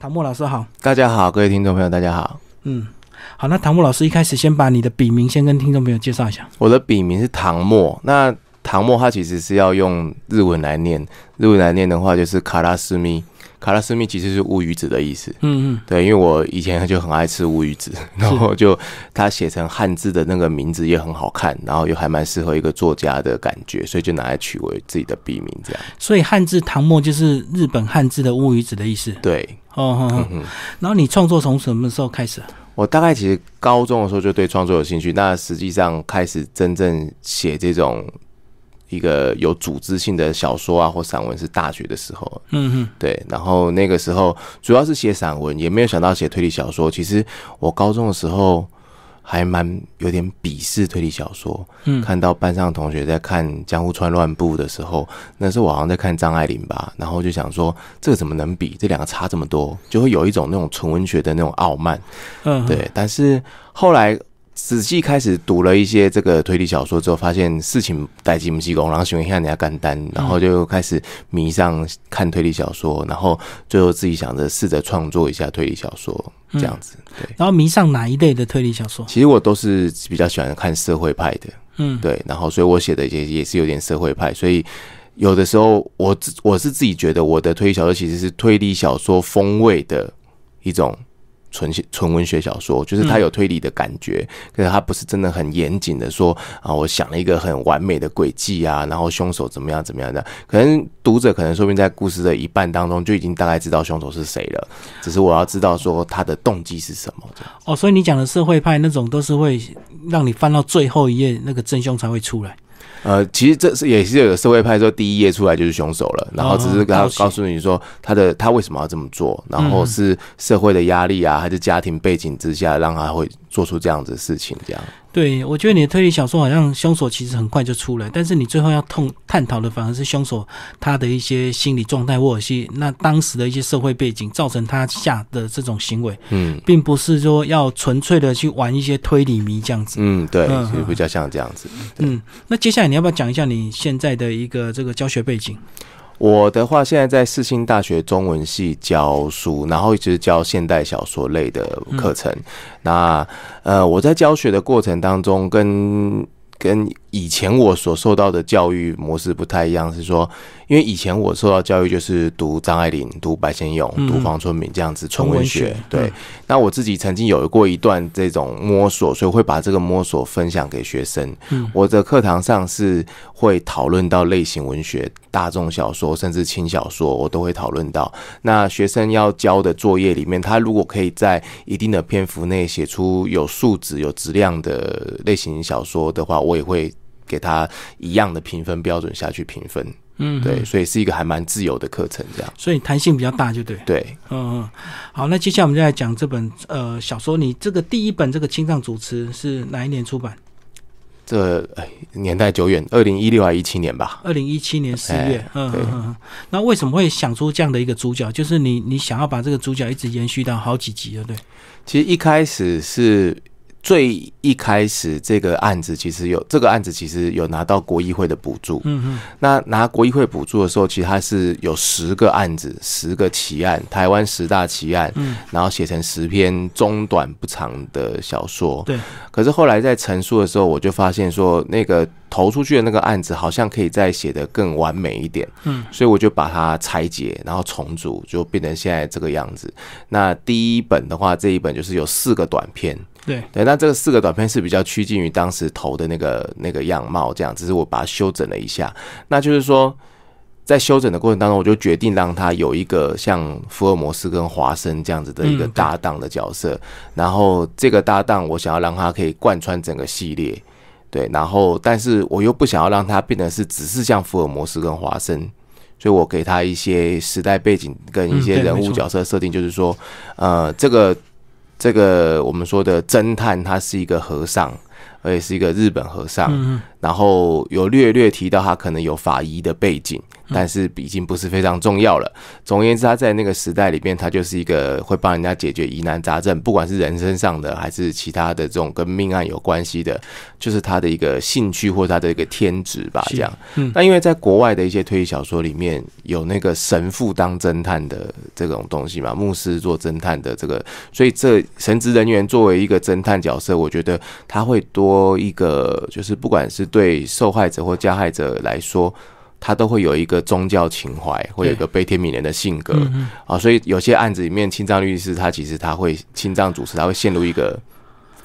唐墨老师好，大家好，各位听众朋友，大家好。嗯，好，那唐墨老师一开始先把你的笔名先跟听众朋友介绍一下。我的笔名是唐墨，那唐墨它其实是要用日文来念，日文来念的话就是卡拉斯密。卡拉斯密其实是乌鱼子的意思，嗯嗯，对，因为我以前就很爱吃乌鱼子，然后就它写成汉字的那个名字也很好看，然后又还蛮适合一个作家的感觉，所以就拿来取为自己的笔名这样。所以汉字唐末就是日本汉字的乌鱼子的意思。对，哦哦哦。然后你创作从什么时候开始？我大概其实高中的时候就对创作有兴趣，那实际上开始真正写这种。一个有组织性的小说啊，或散文是大学的时候，嗯哼，对，然后那个时候主要是写散文，也没有想到写推理小说。其实我高中的时候还蛮有点鄙视推理小说，嗯，看到班上同学在看《江户川乱步》的时候，那时候我好像在看张爱玲吧，然后就想说这个怎么能比？这两个差这么多，就会有一种那种纯文学的那种傲慢，嗯，对。但是后来。仔细开始读了一些这个推理小说之后，发现事情带进不济功，然后喜欢看人家干单，然后就开始迷上看推理小说，然后最后自己想着试着创作一下推理小说这样子。对，然后迷上哪一类的推理小说？其实我都是比较喜欢看社会派的，嗯，对，然后所以我写的也也是有点社会派，所以有的时候我我是自己觉得我的推理小说其实是推理小说风味的一种。纯纯文学小说，就是它有推理的感觉，可是它不是真的很严谨的说啊，我想了一个很完美的轨迹啊，然后凶手怎么样怎么样的，可能读者可能说不定在故事的一半当中就已经大概知道凶手是谁了，只是我要知道说他的动机是什么。哦，所以你讲的社会派那种都是会让你翻到最后一页，那个真凶才会出来。呃，其实这是也是有社会派说第一页出来就是凶手了，然后只是他告诉你说他的他为什么要这么做，然后是社会的压力啊，还是家庭背景之下让他会做出这样子的事情，这样。对，我觉得你的推理小说好像凶手其实很快就出来，但是你最后要痛探讨的反而是凶手他的一些心理状态，或者是那当时的一些社会背景造成他下的这种行为，嗯，并不是说要纯粹的去玩一些推理迷这样子，嗯，对，其实比较像这样子，嗯，那接下来你要不要讲一下你现在的一个这个教学背景？我的话，现在在世新大学中文系教书，然后一直教现代小说类的课程。那呃，我在教学的过程当中，跟跟以前我所受到的教育模式不太一样，是说。因为以前我受到教育就是读张爱玲、读白先勇、读方春明这样子纯文学。对，那我自己曾经有过一段这种摸索，所以会把这个摸索分享给学生。我的课堂上是会讨论到类型文学、大众小说，甚至轻小说，我都会讨论到。那学生要交的作业里面，他如果可以在一定的篇幅内写出有素质、有质量的类型小说的话，我也会给他一样的评分标准下去评分。嗯，对，所以是一个还蛮自由的课程，这样，所以弹性比较大，就对。对，嗯嗯，好，那接下来我们就来讲这本呃小说，你这个第一本这个青藏主持是哪一年出版？这年代久远，二零一六还一七年吧？二零一七年十月，嗯嗯嗯。那为什么会想出这样的一个主角？就是你你想要把这个主角一直延续到好几集了，对？其实一开始是。最一开始这个案子其实有这个案子其实有拿到国议会的补助，嗯嗯，那拿国议会补助的时候，其实它是有十个案子，十个奇案，台湾十大奇案，嗯，然后写成十篇中短不长的小说，对。可是后来在陈述的时候，我就发现说，那个投出去的那个案子好像可以再写得更完美一点，嗯，所以我就把它拆解，然后重组，就变成现在这个样子。那第一本的话，这一本就是有四个短片。对对，那这个四个短片是比较趋近于当时投的那个那个样貌，这样只是我把它修整了一下。那就是说，在修整的过程当中，我就决定让他有一个像福尔摩斯跟华生这样子的一个搭档的角色。然后这个搭档，我想要让他可以贯穿整个系列。对，然后但是我又不想要让他变得是只是像福尔摩斯跟华生，所以我给他一些时代背景跟一些人物角色设定，就是说，呃，这个。这个我们说的侦探，他是一个和尚，而且是一个日本和尚，嗯然后有略略提到他可能有法医的背景，但是已经不是非常重要了。总而言之，他在那个时代里面，他就是一个会帮人家解决疑难杂症，不管是人身上的还是其他的这种跟命案有关系的，就是他的一个兴趣或他的一个天职吧，这样。嗯。那因为在国外的一些推理小说里面有那个神父当侦探的这种东西嘛，牧师做侦探的这个，所以这神职人员作为一个侦探角色，我觉得他会多一个，就是不管是对受害者或加害者来说。他都会有一个宗教情怀，会有一个悲天悯人的性格啊，所以有些案子里面，清藏律师他其实他会清藏主持，他会陷入一个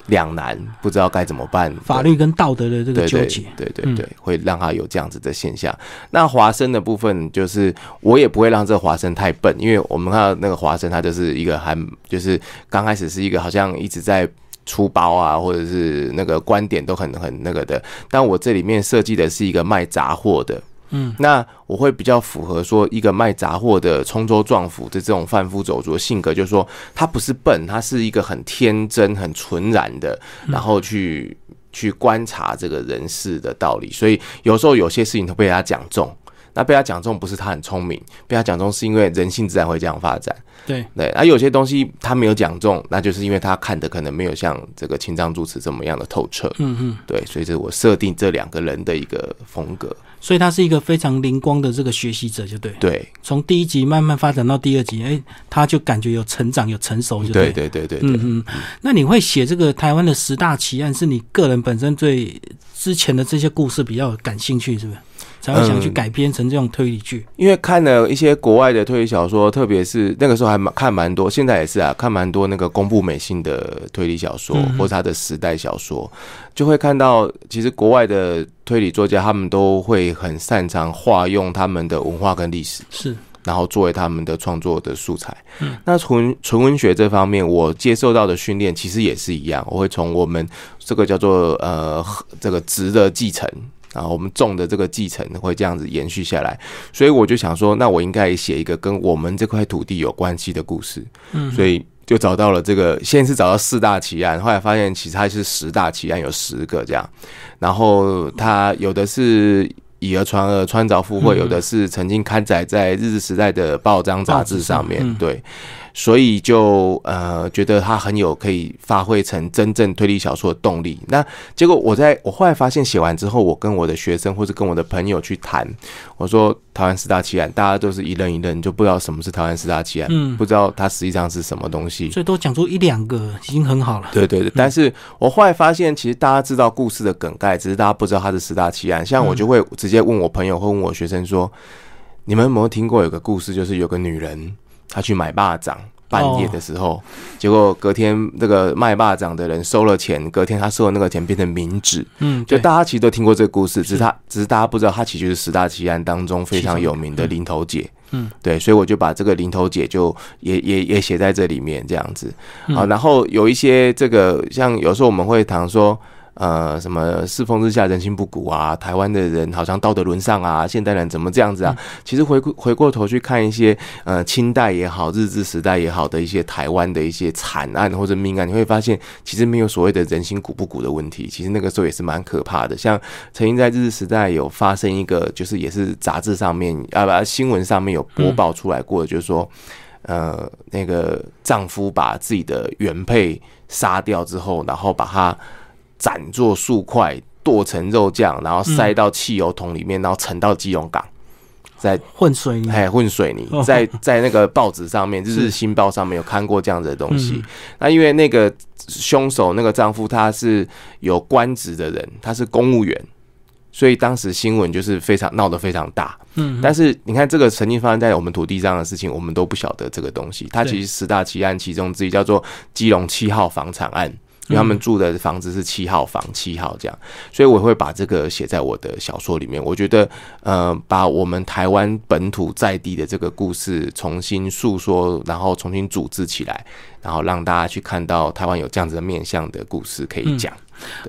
两难，不知道该怎么办法律跟道德的这个纠结，对对对，会让他有这样子的现象。那华生的部分，就是我也不会让这个华生太笨，因为我们看到那个华生，他就是一个还就是刚开始是一个好像一直在。出包啊，或者是那个观点都很很那个的，但我这里面设计的是一个卖杂货的，嗯，那我会比较符合说一个卖杂货的冲州撞府的这种贩夫走卒的性格，就是说他不是笨，他是一个很天真、很纯然的，然后去去观察这个人事的道理，所以有时候有些事情都被他讲中。那被他讲中不是他很聪明，被他讲中是因为人性自然会这样发展。对，对，而有些东西他没有讲中，那就是因为他看的可能没有像这个青藏主持这么样的透彻。嗯嗯，对，所以这是我设定这两个人的一个风格。所以他是一个非常灵光的这个学习者，就对。对，从第一集慢慢发展到第二集，哎，他就感觉有成长，有成熟，就对对。对对对对。嗯嗯，那你会写这个台湾的十大奇案，是你个人本身对之前的这些故事比较感兴趣，是不是？才会想去嗯改编成这种推理剧。因为看了一些国外的推理小说，特别是那个时候还蛮看蛮多，现在也是啊，看蛮多那个公布美信的推理小说，嗯或者他的时代小说，就会看到其实国外的推理作家他们都会很擅长化用他们的文化跟历史，是，然后作为他们的创作的素材。嗯那纯纯文学这方面，我接受到的训练其实也是一样，我会从我们这个叫做呃这个值的继承。然后我们种的这个继承会这样子延续下来，所以我就想说，那我应该写一个跟我们这块土地有关系的故事，嗯，所以就找到了这个，先是找到四大奇案，后来发现其实它是十大奇案，有十个这样，然后它有的是以讹传讹，穿凿附会，嗯有的是曾经刊载在日治时代的报章杂志上面对，所以就呃觉得它很有可以发挥成真正推理小说的动力。那结果我在我后来发现写完之后，我跟我的学生或者跟我的朋友去谈，我说台湾四大奇案，大家都是一愣一愣，就不知道什么是台湾四大奇案，嗯不知道它实际上是什么东西。最多讲出一两个已经很好了。对对对，但是我后来发现，其实大家知道故事的梗概，只是大家不知道它是十大奇案。像我就会直接问我朋友或问我学生说：“你们有没有听过有个故事，就是有个女人她去买蚂蚱，半夜的时候，结果隔天那个卖蚂蚱的人收了钱，隔天他收的那个钱变成冥纸。嗯，就大家其实都听过这个故事，只是他只是大家不知道，他其实就是十大奇案当中非常有名的零头姐。嗯，对，所以我就把这个零头姐就也也也写在这里面，这样子嗯啊。然后有一些这个，像有时候我们会谈说。呃，什么世风日下，人心不古啊？台湾的人好像道德沦丧啊，现代人怎么这样子啊？其实回过回过头去看一些呃清代也好，日治时代也好的一些台湾的一些惨案或者命案，你会发现其实没有所谓的人心古不古的问题。其实那个时候也是蛮可怕的。像曾经在日治时代有发生一个，就是也是杂志上面啊不新闻上面有播报出来过，就是说。呃，那个丈夫把自己的原配杀掉之后，然后把他斩作数块，剁成肉酱，然后塞到汽油桶里面，然后沉到基隆港，在混水泥。哎混水泥哦，在在那个 报纸上面，《就是新报》上面有看过这样子的东西嗯。那因为那个凶手那个丈夫他是有官职的人，他是公务员。所以当时新闻就是非常闹得非常大，嗯，但是你看，这个曾经发生在我们土地上的事情，我们都不晓得这个东西。它其实十大奇案其中之一叫做基隆七号房产案，因为他们住的房子是七号房七号这样，所以我会把这个写在我的小说里面。我觉得，呃，把我们台湾本土在地的这个故事重新诉说，然后重新组织起来，然后让大家去看到台湾有这样子的面向的故事可以讲。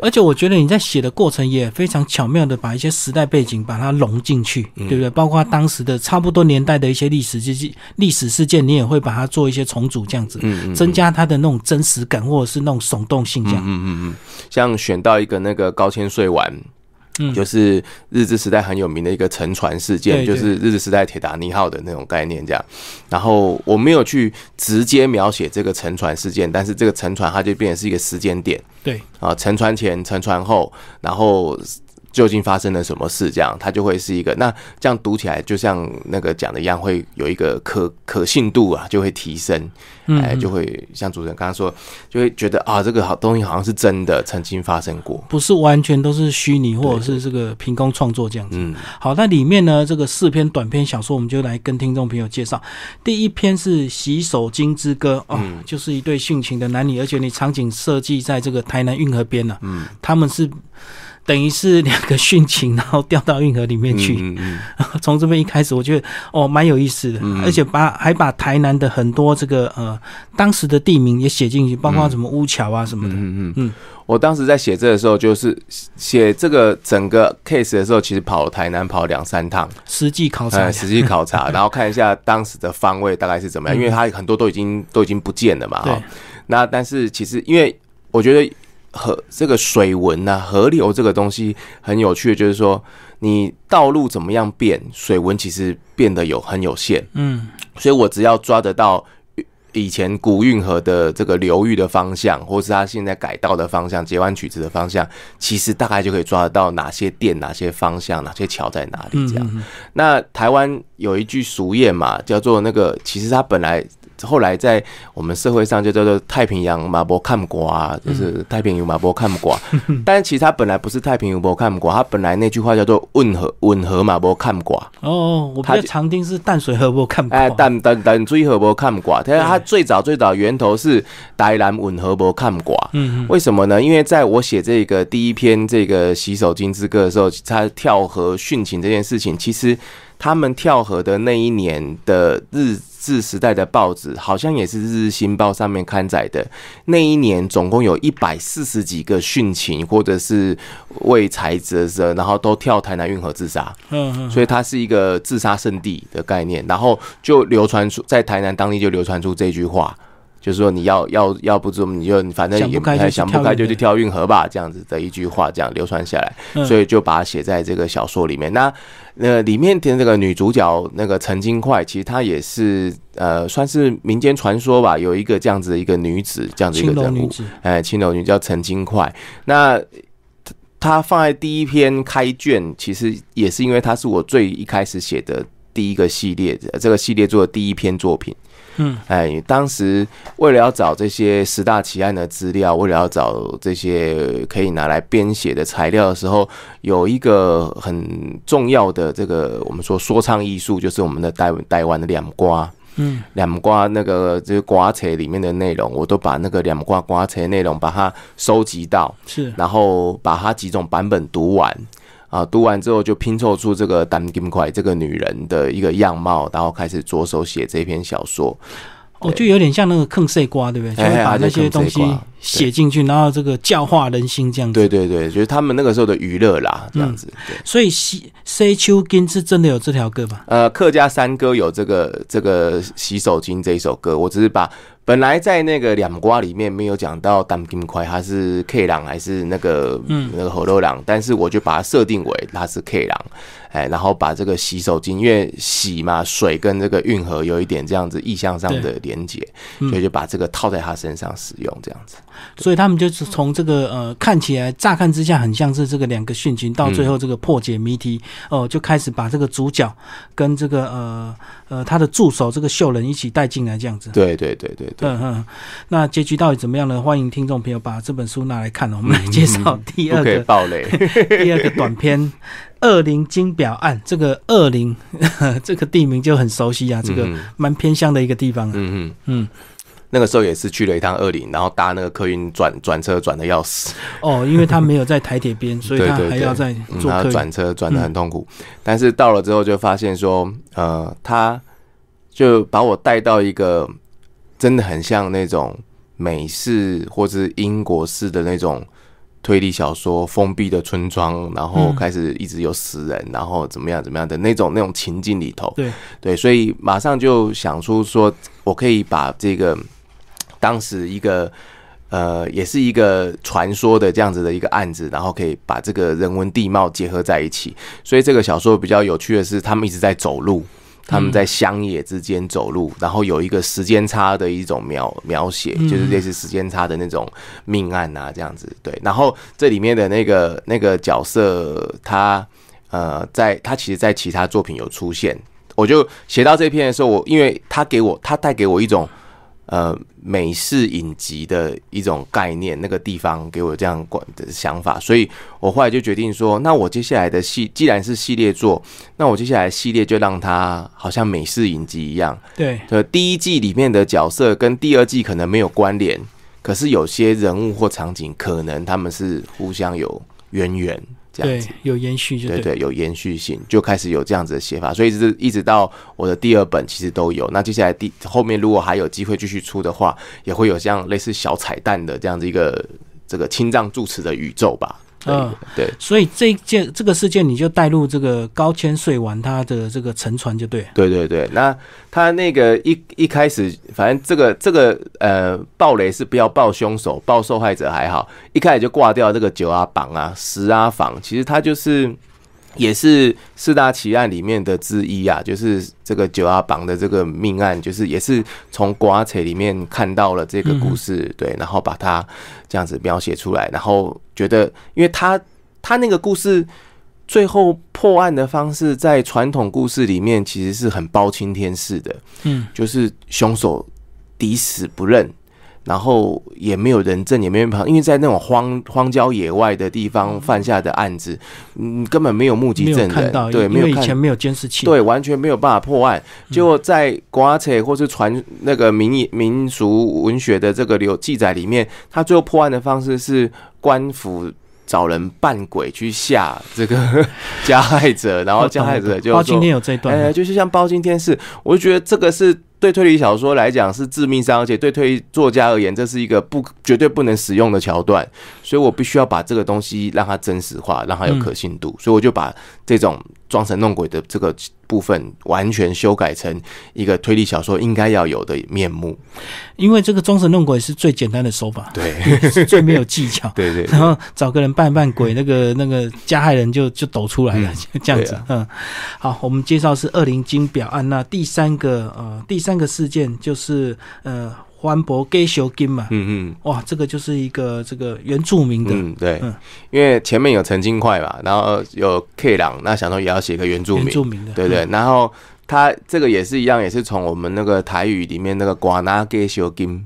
而且我觉得你在写的过程也非常巧妙的把一些时代背景把它融进去，对不对？包括当时的差不多年代的一些历史事历史事件，你也会把它做一些重组，这样子，嗯嗯增加它的那种真实感或者是那种耸动性，这样。嗯嗯嗯，像选到一个那个高千穗丸。嗯。就是日治时代很有名的一个沉船事件，就是日治时代铁达尼号的那种概念这样。然后我没有去直接描写这个沉船事件，但是这个沉船它就变成是一个时间点。对，啊，沉船前、沉船后，然后究竟发生了什么事，这样它就会是一个。那这样读起来就像那个讲的一样，会有一个可可信度啊，就会提升，嗯哎，就会像主持人刚刚说，就会觉得啊，这个好东西好像是真的，曾经发生过。不是完全都是虚拟或者是这个凭空创作这样子。嗯好，那里面呢，这个四篇短篇小说，我们就来跟听众朋友介绍。第一篇是《洗手巾之歌》哦，嗯就是一对殉情的男女，而且你场景设计在这个台南运河边呢、嗯，他们是等于是两个殉情，然后掉到运河里面去。嗯嗯 从这边一开始，我觉得哦蛮有意思的，嗯。而且把还把台南的很多这个呃当时的地名也写进去，包括什么乌桥啊什么的。嗯嗯嗯。嗯，我当时在写这的时候，就是写这个整个 case 的时候，其实跑台南跑两三趟，实际考察呃，实际考察，然后看一下当时的方位大概是怎么样，因为它很多都已经都已经不见了嘛，对哈。那但是其实，因为我觉得河这个水文呐、河流这个东西很有趣的，就是说你道路怎么样变，水文其实变得有很有限。嗯所以我只要抓得到以前古运河的这个流域的方向，或是它现在改道的方向、截弯曲直的方向，其实大概就可以抓得到哪些店、哪些方向、哪些桥在哪里这样。嗯嗯那台湾有一句俗谚嘛，叫做那个，其实它本来后来在我们社会上就叫做太平洋马波看瓜，就是太平洋马波看瓜。但其实它本来不是太平洋马波看瓜，它本来那句话叫做温和温和马波看瓜。哦，我比它较常听是淡水河，我看瓜。哎，淡淡淡水河无看瓜，但是它最早最早源头是台南吻河无看瓜。嗯嗯为什么呢？因为在我写这个第一篇这个洗手巾之歌的时候，他跳河殉情这件事情，其实他们跳河的那一年的日治时代的报纸，好像也是《日日新报》上面刊载的。那一年总共有一百四十几个殉情或者是为财折折，然后都跳台南运河自杀。嗯嗯，所以它是一个自杀圣地的概念，然后就流传出在台南当地就流传出这句话，就是说你要要要不怎么你就反正也想不开就去想不跳运河开就去跳运河吧，这样子的一句话，这样流传下来，嗯。所以就把它写在这个小说里面。那那里面的这个女主角那个陈金块，其实她也是呃算是民间传说吧，有一个这样子的一个女子，这样子一个人物，哎，青楼女叫陈金块。那她放在第一篇开卷，其实也是因为她是我最一开始写的第一个系列，这个系列做的第一篇作品。嗯，哎，当时为了要找这些十大奇案的资料，为了要找这些可以拿来编写的材料的时候，有一个很重要的这个我们说说唱艺术，就是我们的台台湾的两瓜。嗯，两瓜那个这个瓜册里面的内容，我都把那个两瓜瓜册内容把它收集到，是然后把它几种版本读完。啊，读完之后就拼凑出这个丹金块这个女人的一个样貌，然后开始着手写这篇小说。哦，就有点像那个坑碎瓜，对不对？就哎哎会把那些东西写进去，然后这个教化人心这样子。对对对，就是他们那个时候的娱乐啦，这样子。对，所以洗 C 秋金是真的有这条歌吧？呃，客家山歌有这个这个洗手巾这一首歌，我只是把本来在那个两瓜里面没有讲到丹金块，他是 K 狼还是那个嗯。那个火肉狼，但是我就把它设定为他是 K 狼，哎，然后把这个洗手巾，因为洗嘛，水跟这个运河有一点这样子意向上的连结，嗯所以就把这个套在他身上使用，这样子。所以他们就是从这个呃看起来乍看之下很像是这个两个殉情，到最后这个破解谜题哦、就开始把这个主角跟这个呃呃他的助手这个秀人一起带进来这样子。对对对对对，嗯嗯，那结局到底怎么样呢？欢迎听众朋友把这本书拿来看哦。我们来介绍 第二个暴雷。第二个短片《恶灵金表案》。这个恶灵 这个地名就很熟悉啊，这个嗯蛮偏乡的一个地方啊。嗯嗯。嗯，那个时候也是去了一趟二林，然后搭那个客运转转车转的要死，哦，因为他没有在台铁边，所以他还要再嗯然后坐客运。转车转的很痛苦。但是到了之后就发现说，呃，他就把我带到一个真的很像那种美式或是英国式的那种推理小说封闭的村庄，然后嗯开始一直有死人，然后怎么样怎么样的那种那种情境里头，对，对，所以马上就想出说，我可以把这个当时一个呃，也是一个传说的这样子的一个案子，然后可以把这个人文地貌结合在一起。所以这个小说比较有趣的是，他们一直在走路。他们在乡野之间走路，然后有一个时间差的一种描描写，就是类似时间差的那种命案啊，这样子。对，然后这里面的那个那个角色，他呃，在他其实，在其他作品有出现，我就写到这篇的时候，我因为他给我，他带给我一种呃美式影集的一种概念，那个地方给我这样管的想法，所以我后来就决定说，那我接下来的系既然是系列作，那我接下来系列就让它好像美式影集一样，对，呃，第一季里面的角色跟第二季可能没有关联，可是有些人物或场景可能他们是互相有渊源，这样对子。，有延续就对对，有延续性，就开始有这样子的写法，所以一直一直到我的第二本其实都有。那接下来第后面如果还有机会继续出的话，也会有像类似小彩蛋的这样子一个这个青藏住持的宇宙吧。嗯对，所以这一件这个事件，你就带入这个高千穗丸他的这个沉船就对。对对对，那他那个一一开始，反正这个这个呃，暴雷是不要爆凶手，爆受害者还好，一开始就挂掉这个九啊榜啊、十啊房，其实他就是也是四大奇案里面的之一啊，就是这个九阿榜的这个命案，就是也是从瓜扯里面看到了这个故事，对，然后把它这样子描写出来，然后觉得，因为他他那个故事。最后破案的方式，在传统故事里面其实是很包青天式的，嗯，就是凶手抵死不认，然后也没有人证，也没有人旁，因为在那种荒荒郊野外的地方犯下的案子，嗯，根本没有目击证，人，对，因没有以前没有监视器。对，完全没有办法破案。结果在瓜扯或是传那个民民俗文学的这个留记载里面，他最后破案的方式是官府找人扮鬼去吓这个 加害者，然后加害者就说包今天有这一段哎、吗，就是像包青天是，我就觉得这个是对推理小说来讲是致命伤，而且对推理作家而言，这是一个不绝对不能使用的桥段，所以我必须要把这个东西让它真实化，让它有可信度，所以我就把这种装神弄鬼的这个部分完全修改成一个推理小说应该要有的面目。因为这个装神弄鬼是最简单的手法，对是 最没有技巧。对对然后找个人扮扮鬼，那个那个加害人就就抖出来了，这样子。啊嗯，好，我们介绍是二零金表案。那第三个呃，第三个事件就是呃，欢博给修金嘛。嗯嗯。哇，这个就是一个这个原住民的、嗯，对。嗯，因为前面有陈金块嘛，然后有 K 朗，那想说也要写个原住民，原住民的，对对，然后他这个也是一样，也是从我们那个台语里面那个“寡拿给修金”，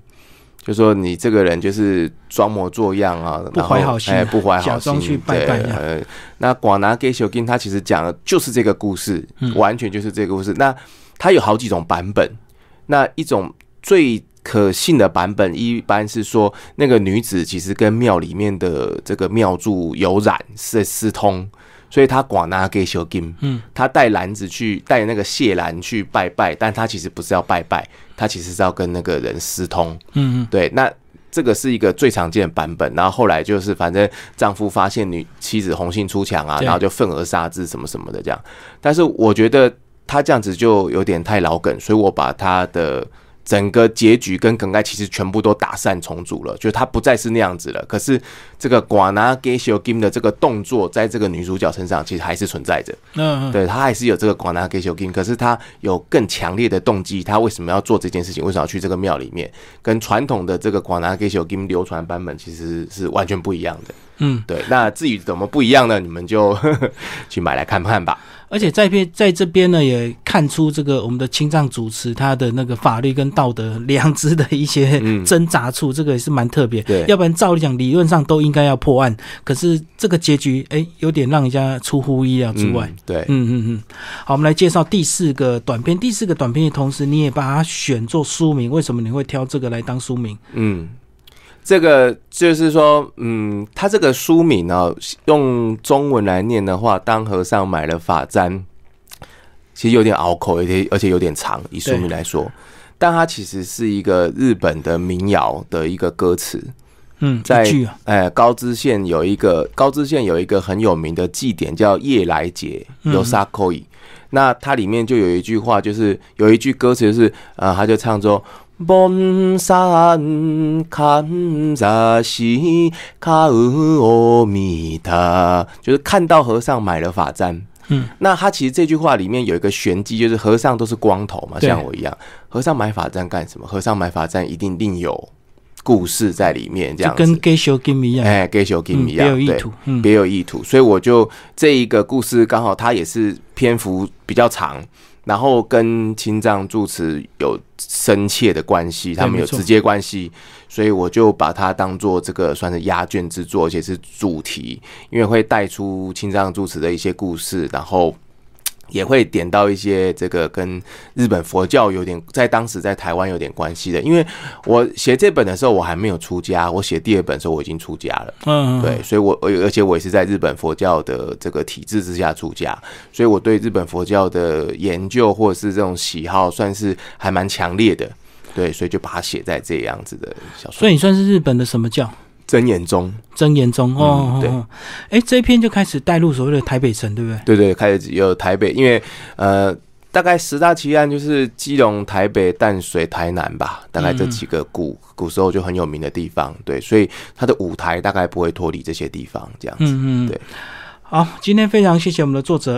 就说你这个人就是装模作样啊，不怀好心不怀好心，假装去拜拜那“寡拿给修金”他其实讲的就是这个故事，嗯。完全就是这个故事。那他有好几种版本，那一种最可信的版本，一般是说那个女子其实跟庙里面的这个庙祝有染是私通，所以她广拿给小金，嗯，她带篮子去带那个谢篮去拜拜，但她其实不是要拜拜，她其实是要跟那个人私通，嗯嗯，对，那。这个是一个最常见的版本，然后后来就是反正丈夫发现女妻子红杏出墙啊，然后就愤而杀之什么什么的这样。但是我觉得他这样子就有点太老梗，所以我把他的整个结局跟梗概其实全部都打散重组了，就是他不再是那样子了。可是这个寡拿给修 game 的这个动作，在这个女主角身上其实还是存在着。嗯嗯，对她还是有这个广拿给修 game，可是她有更强烈的动机，她为什么要做这件事情？为什么要去这个庙里面？跟传统的这个广拿给修 game 流传版本其实是完全不一样的。嗯，对，那至于怎么不一样呢？你们就 去买来看看吧。而且在边在这边呢，也看出这个我们的青藏主持他的那个法律跟道德良知的一些嗯挣扎处，这个也是蛮特别。对要不然照理讲理论上都应该要破案，可是这个结局哎，有点让人家出乎意料之外。嗯对，嗯嗯嗯，好，我们来介绍第四个短片。第四个短片的同时，你也把它选做书名，为什么你会挑这个来当书名？嗯，这个就是说，嗯，他这个书名呢、用中文来念的话，当和尚买了法簪，其实有点拗口，而且而且有点长，以书名来说，但它其实是一个日本的民谣的一个歌词。嗯，在哎，高知县有一个高知县有一个很有名的祭典叫夜来节，嗯有沙口伊。那它里面就有一句话，就是有一句歌词，就是呃，他就唱说。崩山看扎西卡阿弥陀，就是看到和尚买了法簪。嗯，那他其实这句话里面有一个玄机，就是和尚都是光头嘛，像我一样。和尚买法簪干什么？和尚买法簪一定另有故事在里面，这样子。哎，给小 game 一样，别有意图，嗯，别有意图，所以我就这一个故事刚好它也是篇幅比较长，然后跟青藏住持有深切的关系，他们有直接关系，所以我就把它当做这个算是压卷之作，而且是主题，因为会带出青藏住持的一些故事，然后。也会点到一些这个跟日本佛教有点在当时在台湾有点关系的，因为我写这本的时候我还没有出家，我写第二本的时候我已经出家了。嗯，对，所以我而而且我也是在日本佛教的这个体制之下出家，所以我对日本佛教的研究或者是这种喜好算是还蛮强烈的。对，所以就把它写在这样子的小说所以你算是日本的什么教？真言中。真言宗哦，嗯对哦，哎、这一篇就开始带入所谓的台北城，对不对？对对，开始有台北，因为呃，大概十大奇案就是基隆、台北、淡水、台南吧，大概这几个古、古时候就很有名的地方。对，所以它的舞台大概不会脱离这些地方，这样子。嗯嗯，对。好，今天非常谢谢我们的作者